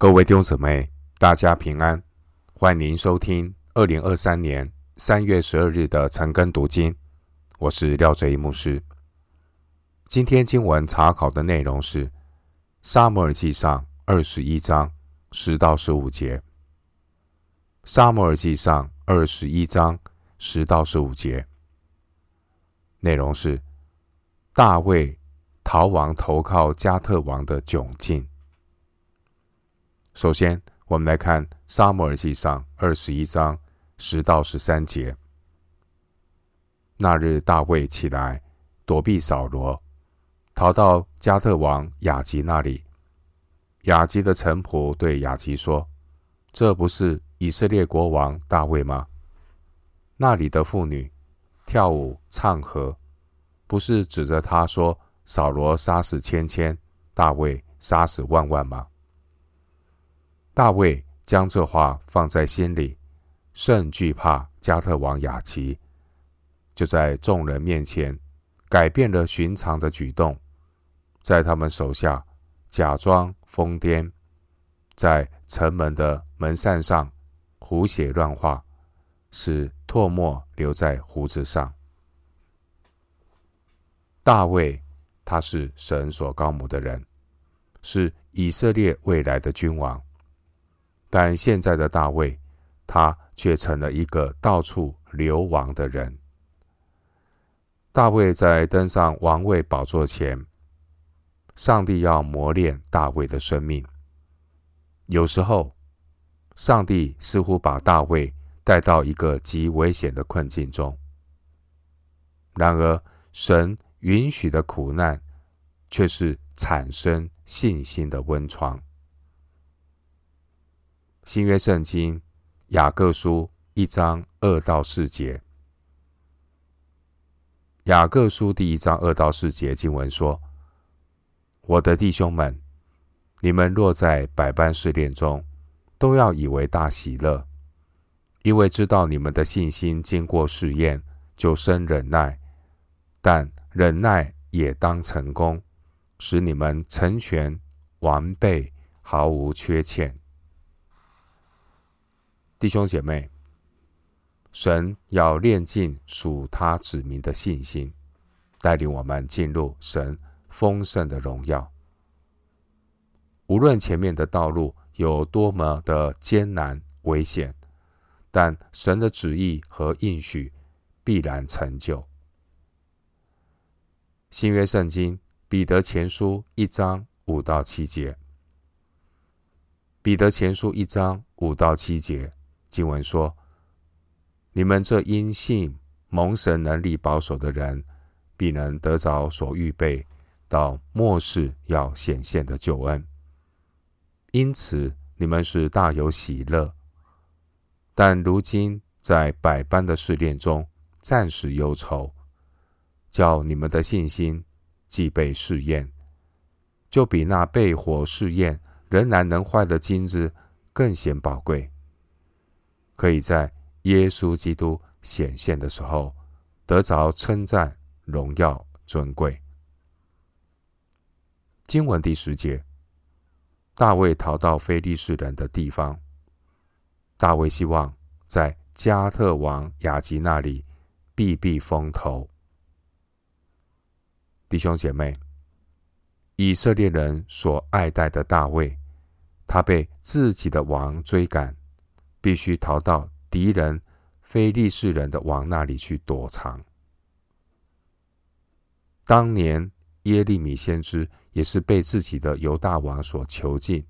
各位弟兄姊妹，大家平安，欢迎收听二零二三年三月十二日的晨更读经。我是廖哲一牧师。今天经文查考的内容是《撒母耳记上》二十一章十到十五节，《撒母耳记上》二十一章十到十五节，内容是大卫逃亡投靠迦特王的窘境。首先，我们来看《撒母耳记上》二十一章十到十三节。那日，大卫起来躲避扫罗，逃到迦特王雅吉那里。雅吉的臣仆对雅吉说：“这不是以色列国王大卫吗？那里的妇女跳舞唱和，不是指着他说扫罗杀死千千，大卫杀死万万吗？”大卫将这话放在心里，甚惧怕加特王雅琪，就在众人面前改变了寻常的举动，在他们手下假装疯癫，在城门的门扇上胡写乱画，使唾沫留在胡子上。大卫他是神所膏抹的人，是以色列未来的君王。但现在的大卫，他却成了一个到处流亡的人。大卫在登上王位宝座前，上帝要磨练大卫的生命。有时候，上帝似乎把大卫带到一个极危险的困境中。然而，神允许的苦难，却是产生信心的温床。新约圣经雅各书一章二到四节，雅各书第一章二到四节经文说：“我的弟兄们，你们若在百般试炼中，都要以为大喜乐，因为知道你们的信心经过试验，就生忍耐。但忍耐也当成功，使你们成全完备，毫无缺欠。”弟兄姐妹，神要炼尽属他子民的信心，带领我们进入神丰盛的荣耀。无论前面的道路有多么的艰难危险，但神的旨意和应许必然成就。新约圣经彼得前书一章五到七节，彼得前书一章五到七节。经文说：“你们这因信蒙神能力保守的人，必能得着所预备到末世要显现的救恩。因此，你们是大有喜乐。但如今在百般的试炼中，暂时忧愁，叫你们的信心既被试验，就比那被火试验仍然能坏的金子更显宝贵。”可以在耶稣基督显现的时候得着称赞、荣耀、尊贵。经文第十节，大卫逃到非利士人的地方。大卫希望在迦特王雅吉那里避避风头。弟兄姐妹，以色列人所爱戴的大卫，他被自己的王追赶。必须逃到敌人非利士人的王那里去躲藏。当年耶利米先知也是被自己的犹大王所囚禁，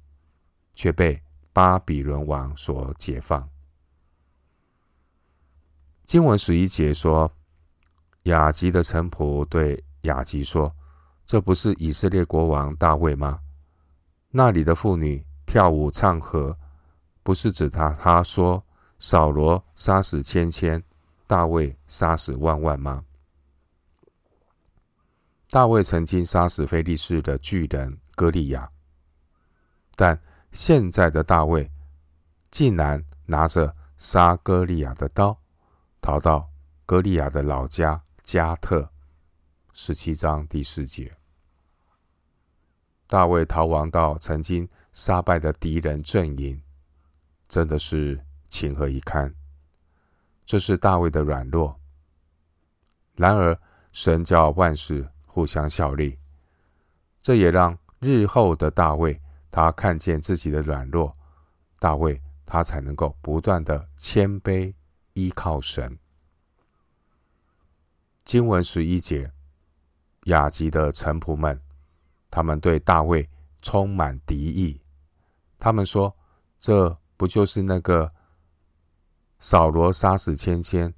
却被巴比伦王所解放。经文十一节说，雅吉的臣仆对雅吉说：“这不是以色列国王大卫吗？那里的妇女跳舞唱和。”不是指他，他说扫罗杀死千千，大卫杀死万万吗？大卫曾经杀死非利士的巨人歌利亚，但现在的大卫竟然拿着杀歌利亚的刀，逃到歌利亚的老家加特。十七章第四节，大卫逃亡到曾经杀败的敌人阵营，真的是情何以堪。这是大卫的软弱。然而，神叫万事互相效力，这也让日后的大卫他看见自己的软弱，大卫他才能够不断的谦卑依靠神。经文十一节，雅集的臣仆们，他们对大卫充满敌意。他们说：“这不就是那个扫罗杀死千千，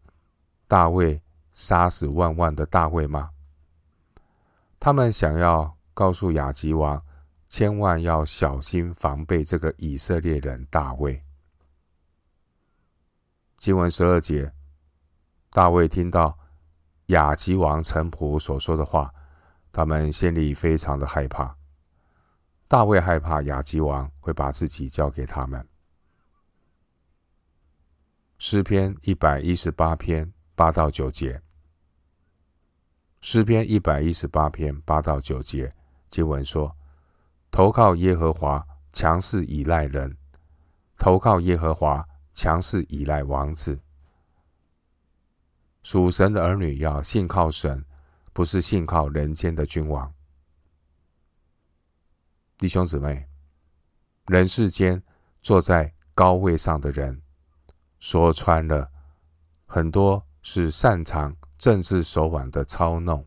大卫杀死万万的大卫吗？”他们想要告诉雅吉王，千万要小心防备这个以色列人大卫。经文十二节，大卫听到。雅吉王臣仆所说的话，他们心里非常的害怕。大卫害怕雅吉王会把自己交给他们。诗篇一百一十八篇八到九节。诗篇一百一十八篇八到九节经文说：“投靠耶和华，强势倚赖人；投靠耶和华，强势倚赖王子。”属神的儿女要信靠神，不是信靠人间的君王。弟兄姊妹，人世间坐在高位上的人，说穿了，很多是擅长政治手腕的操弄，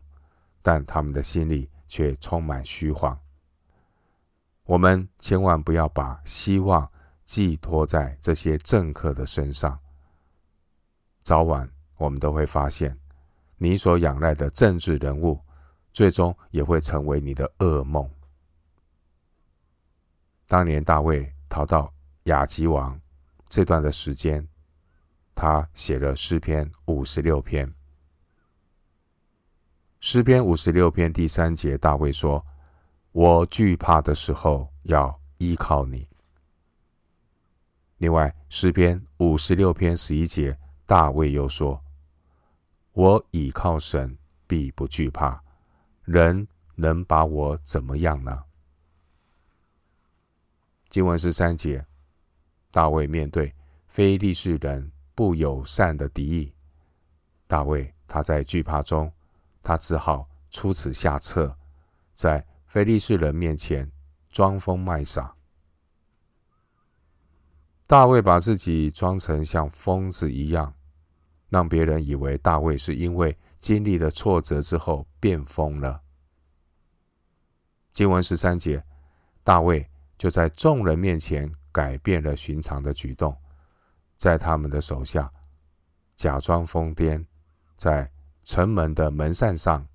但他们的心里却充满虚晃。我们千万不要把希望寄托在这些政客的身上，早晚。我们都会发现，你所仰赖的政治人物，最终也会成为你的噩梦。当年大卫逃到亚吉王这段的时间，他写了诗篇五十六篇。诗篇五十六篇第三节，大卫说：“我惧怕的时候，要依靠你。”另外，诗篇五十六篇十一节，大卫又说。我倚靠神，必不惧怕。人能把我怎么样呢？经文十三节，大卫面对非利士人不友善的敌意，大卫他在惧怕中，他只好出此下策，在非利士人面前装疯卖傻。大卫把自己装成像疯子一样。让别人以为大卫是因为经历了挫折之后变疯了。经文十三节，大卫就在众人面前改变了寻常的举动，在他们的手下假装疯癫，在城门的门扇上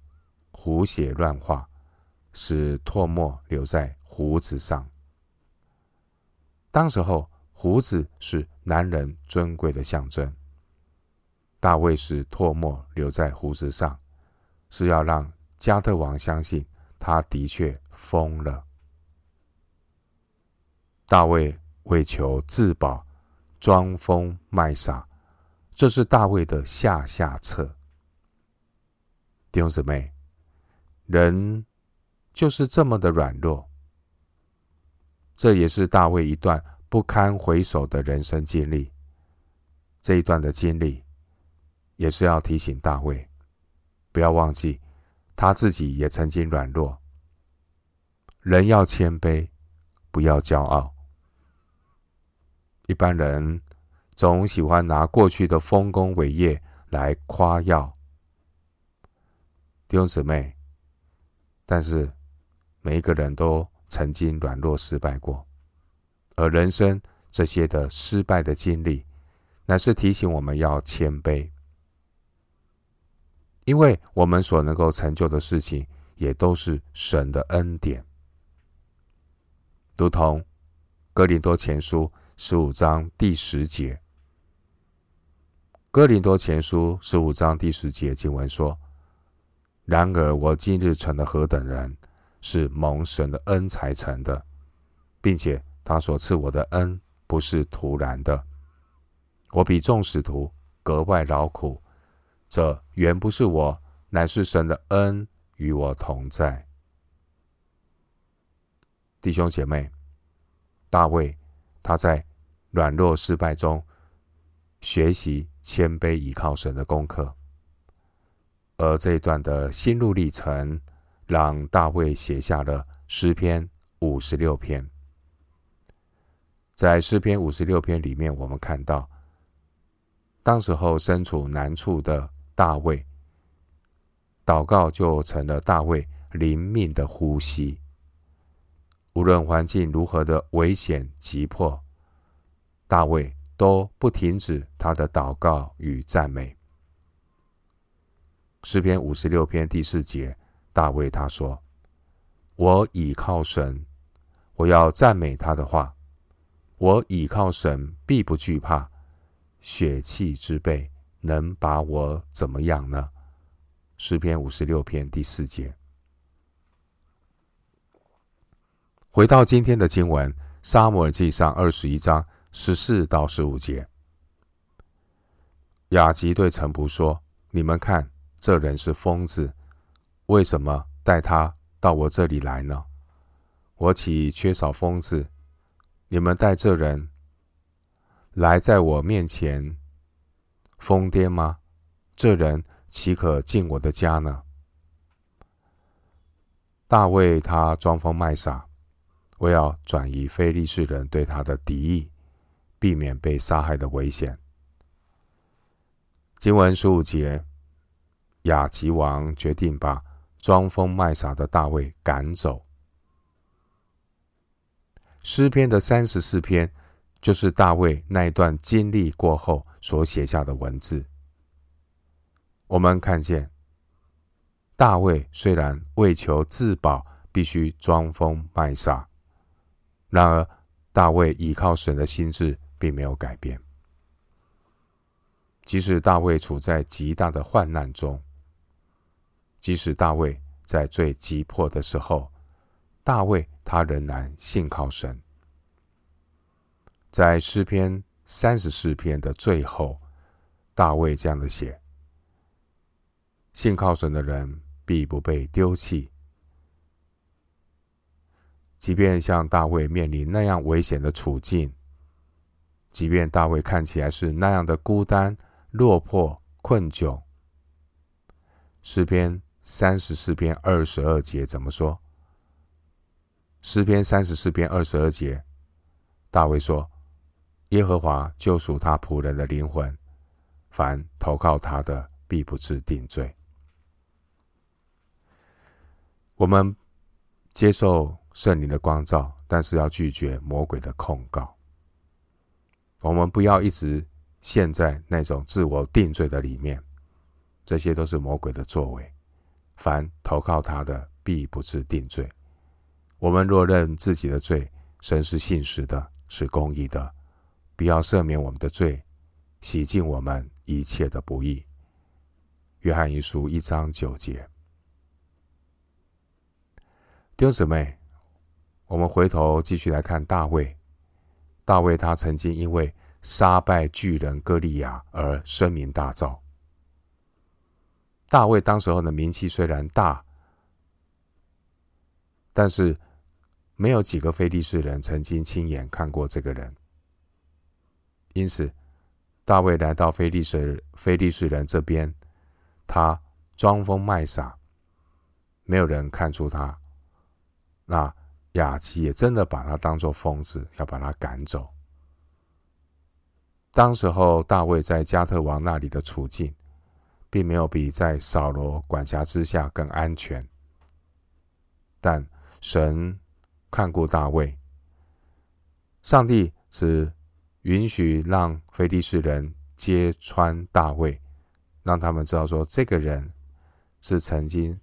胡写乱画，使唾沫留在胡子上。当时候，胡子是男人尊贵的象征。大卫使唾沫留在胡子上，是要让加特王相信他的确疯了。大卫为求自保，装疯卖傻，这是大卫的下下策。弟兄姊妹，人就是这么的软弱，这也是大卫一段不堪回首的人生经历。这一段的经历。也是要提醒大卫，不要忘记他自己也曾经软弱。人要谦卑，不要骄傲。一般人总喜欢拿过去的丰功伟业来夸耀弟兄姊妹，但是每一个人都曾经软弱失败过，而人生这些的失败的经历，乃是提醒我们要谦卑。因为我们所能够成就的事情，也都是神的恩典，如同哥林多前书十五章第十节。哥林多前书十五章第十节经文说：“然而我今日成了何等人，是蒙神的恩才成的，并且他所赐我的恩不是徒然的。我比众使徒格外劳苦。”这原不是我，乃是神的恩与我同在。弟兄姐妹，大卫他在软弱失败中学习谦卑倚靠神的功课，而这一段的心路历程，让大卫写下了诗篇五十六篇。在诗篇五十六篇里面，我们看到，当时候身处难处的大卫，祷告就成了大卫灵命的呼吸。无论环境如何的危险急迫，大卫都不停止他的祷告与赞美。诗篇五十六篇第四节，大卫他说：“我倚靠神，我要赞美他的话。我倚靠神，必不惧怕。”血气之辈能把我怎么样呢？诗篇五十六篇第四节。回到今天的经文，《撒母耳记上》二十一章十四到十五节。雅吉对臣仆说：“你们看，这人是疯子，为什么带他到我这里来呢？我岂缺少疯子？你们带这人。”来在我面前疯癫吗？这人岂可进我的家呢？大卫他装疯卖傻，为要转移非利士人对他的敌意，避免被杀害的危险。经文十五节，雅吉王决定把装疯卖傻的大卫赶走。诗篇的三十四篇。就是大卫那一段经历过后所写下的文字。我们看见，大卫虽然为求自保，必须装疯卖傻，然而大卫依靠神的心智并没有改变。即使大卫处在极大的患难中，即使大卫在最急迫的时候，大卫他仍然信靠神。在诗篇三十四篇的最后，大卫这样的写：“信靠神的人必不被丢弃。即便像大卫面临那样危险的处境，即便大卫看起来是那样的孤单、落魄、困窘。”诗篇三十四篇二十二节怎么说？诗篇三十四篇二十二节，大卫说。耶和华救赎他仆人的灵魂，凡投靠他的，必不致定罪。我们接受圣灵的光照，但是要拒绝魔鬼的控告。我们不要一直陷在那种自我定罪的里面，这些都是魔鬼的作为。凡投靠他的，必不致定罪。我们若认自己的罪，神是信实的，是公义的。必要赦免我们的罪，洗净我们一切的不义。约翰一书一章九节。弟兄姊妹，我们回头继续来看大卫。大卫他曾经因为杀败巨人歌利亚而声名大噪。大卫当时候的名气虽然大，但是没有几个非利士人曾经亲眼看过这个人。因此，大卫来到非利士非利士人这边，他装疯卖傻，没有人看出他。那雅琪也真的把他当作疯子，要把他赶走。当时候，大卫在加特王那里的处境，并没有比在扫罗管辖之下更安全。但神看顾大卫，上帝是。允许让非利士人揭穿大卫，让他们知道说，这个人是曾经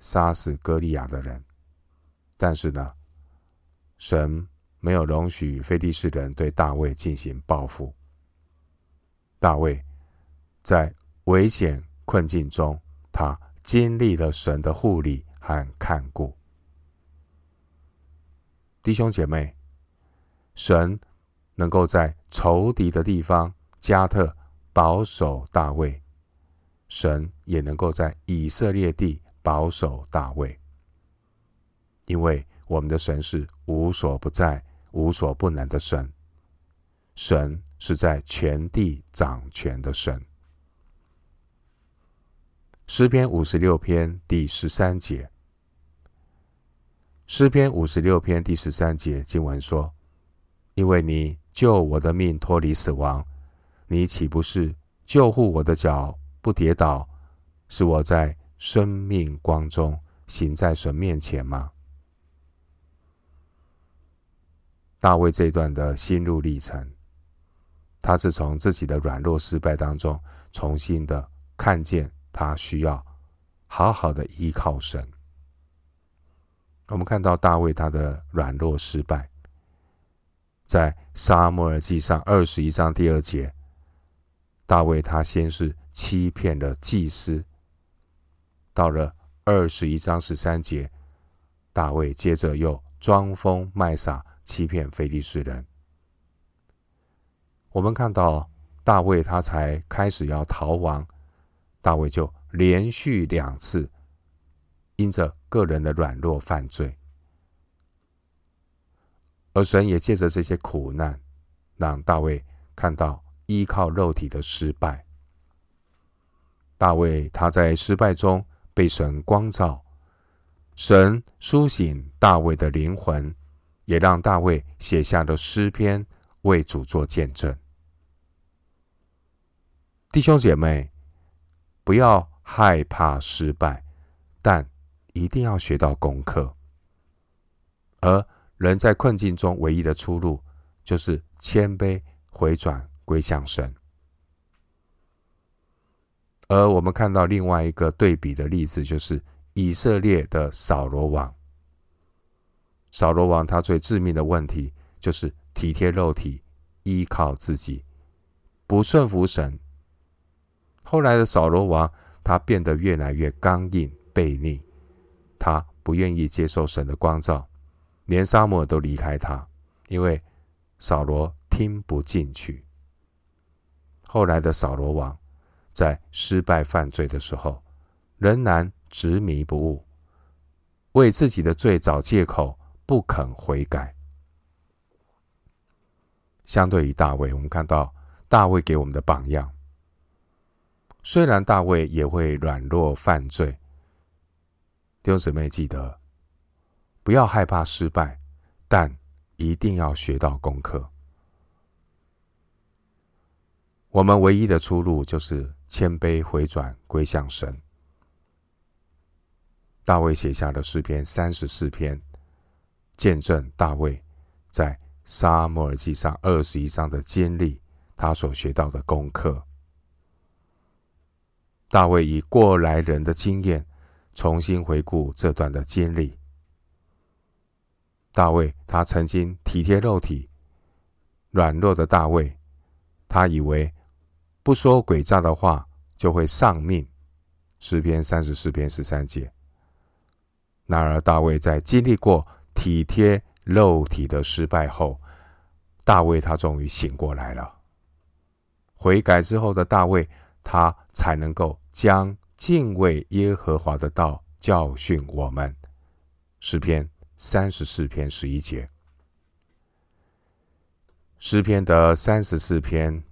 杀死歌利亚的人。但是呢，神没有容许非利士人对大卫进行报复。大卫在危险困境中，他经历了神的护理和看顾。弟兄姐妹，神。能够在仇敌的地方加特保守大卫，神也能够在以色列地保守大卫，因为我们的神是无所不在、无所不能的神，神是在全地掌权的神。诗篇五十六篇第十三节，诗篇五十六篇第十三节经文说：“因为你救我的命脱离死亡，你岂不是救护我的脚不跌倒，使我在生命光中行在神面前吗？”大卫这一段的心路历程，他是从自己的软弱失败当中，重新的看见。他需要好好的依靠神。我们看到大卫他的软弱失败，在撒母耳记上二十一章第二节，大卫他先是欺骗了祭司，到了二十一章十三节，大卫接着又装疯卖傻，欺骗非利士人。我们看到大卫他才开始要逃亡。大卫就连续两次因着个人的软弱犯罪，而神也借着这些苦难，让大卫看到依靠肉体的失败。大卫他在失败中被神光照，神苏醒大卫的灵魂，也让大卫写下了诗篇为主作见证。弟兄姐妹。不要害怕失败，但一定要学到功课。而人在困境中唯一的出路，就是谦卑回转归向神。而我们看到另外一个对比的例子，就是以色列的扫罗王。扫罗王他最致命的问题，就是体贴肉体，依靠自己，不顺服神。后来的扫罗王，他变得越来越刚硬悖逆，他不愿意接受神的光照，连撒母耳都离开他，因为扫罗听不进去。后来的扫罗王在失败犯罪的时候，仍然执迷不悟，为自己的罪找借口，不肯悔改。相对于大卫，我们看到大卫给我们的榜样。虽然大卫也会软弱犯罪，弟兄姊妹记得不要害怕失败，但一定要学到功课。我们唯一的出路就是谦卑回转归向神。大卫写下的诗篇三十四篇，见证大卫在撒母耳记上二十一章的经历，他所学到的功课。大卫以过来人的经验重新回顾这段的经历。大卫他曾经体贴肉体，软弱的大卫，他以为不说诡诈的话就会丧命。诗篇三十四篇十三节。然而大卫在经历过体贴肉体的失败后，大卫他终于醒过来了。悔改之后的大卫。他才能够将敬畏耶和华的道教训我们。诗篇三十四篇十一节，诗篇的三十四篇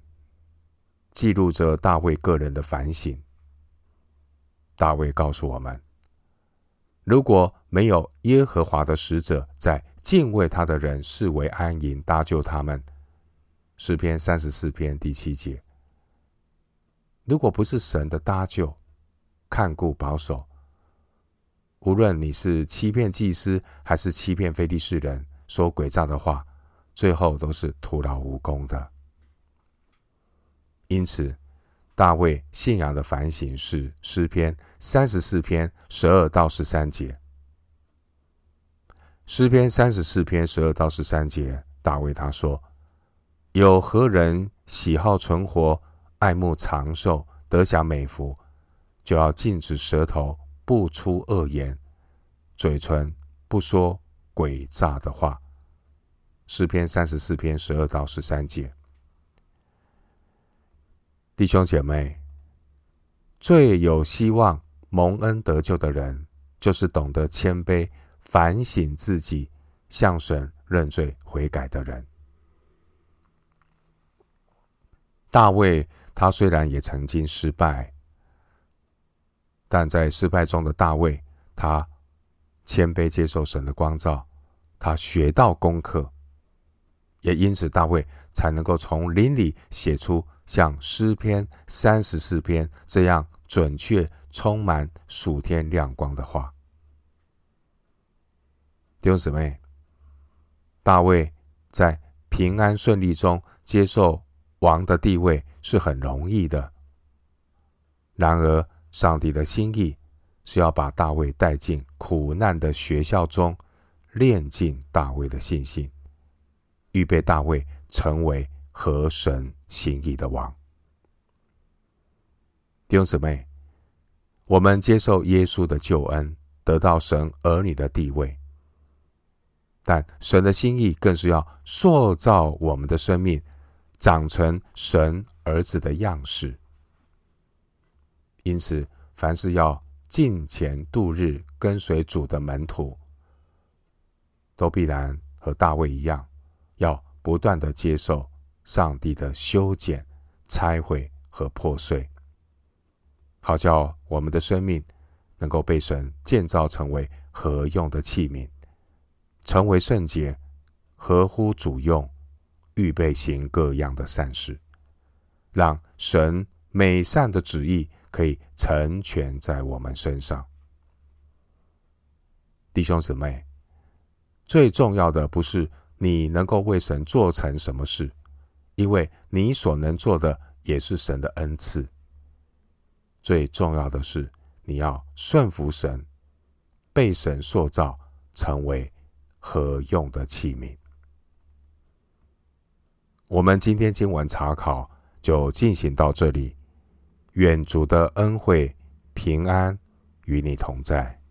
记录着大卫个人的反省。大卫告诉我们，如果没有耶和华的使者在敬畏他的人视为安营搭救他们。诗篇三十四篇第七节。如果不是神的搭救、看顾、保守，无论你是欺骗祭司，还是欺骗非利士人，说诡诈的话，最后都是徒劳无功的。因此，大卫信仰的反省是诗篇三十四篇十二到十三节。诗篇三十四篇十二到十三节，大卫他说：“有何人喜好存活？”爱慕长寿，得享美福，就要禁止舌头不出恶言，嘴唇不说诡诈的话。诗篇三十四篇十二到十三节，弟兄姐妹，最有希望蒙恩得救的人，就是懂得谦卑、反省自己，向神认罪悔改的人。大卫他虽然也曾经失败，但在失败中的大卫，他谦卑接受神的光照，他学到功课，也因此大卫才能够从灵里写出像诗篇三十四篇这样准确、充满属天亮光的话。弟兄姊妹，大卫在平安顺利中接受。王的地位是很容易的，然而上帝的心意是要把大卫带进苦难的学校中，练尽大卫的信心，预备大卫成为合神心意的王。弟兄姊妹，我们接受耶稣的救恩，得到神儿女的地位，但神的心意更是要塑造我们的生命。长成神儿子的样式，因此，凡是要进前度日、跟随主的门徒，都必然和大卫一样，要不断的接受上帝的修剪、拆毁和破碎，好叫我们的生命能够被神建造成为合用的器皿，成为圣洁，合乎主用。预备行各样的善事，让神美善的旨意可以成全在我们身上。弟兄姊妹，最重要的不是你能够为神做成什么事，因为你所能做的也是神的恩赐。最重要的是你要顺服神，被神塑造成为合用的器皿。我们今天经文查考就进行到这里，愿主的恩惠平安与你同在。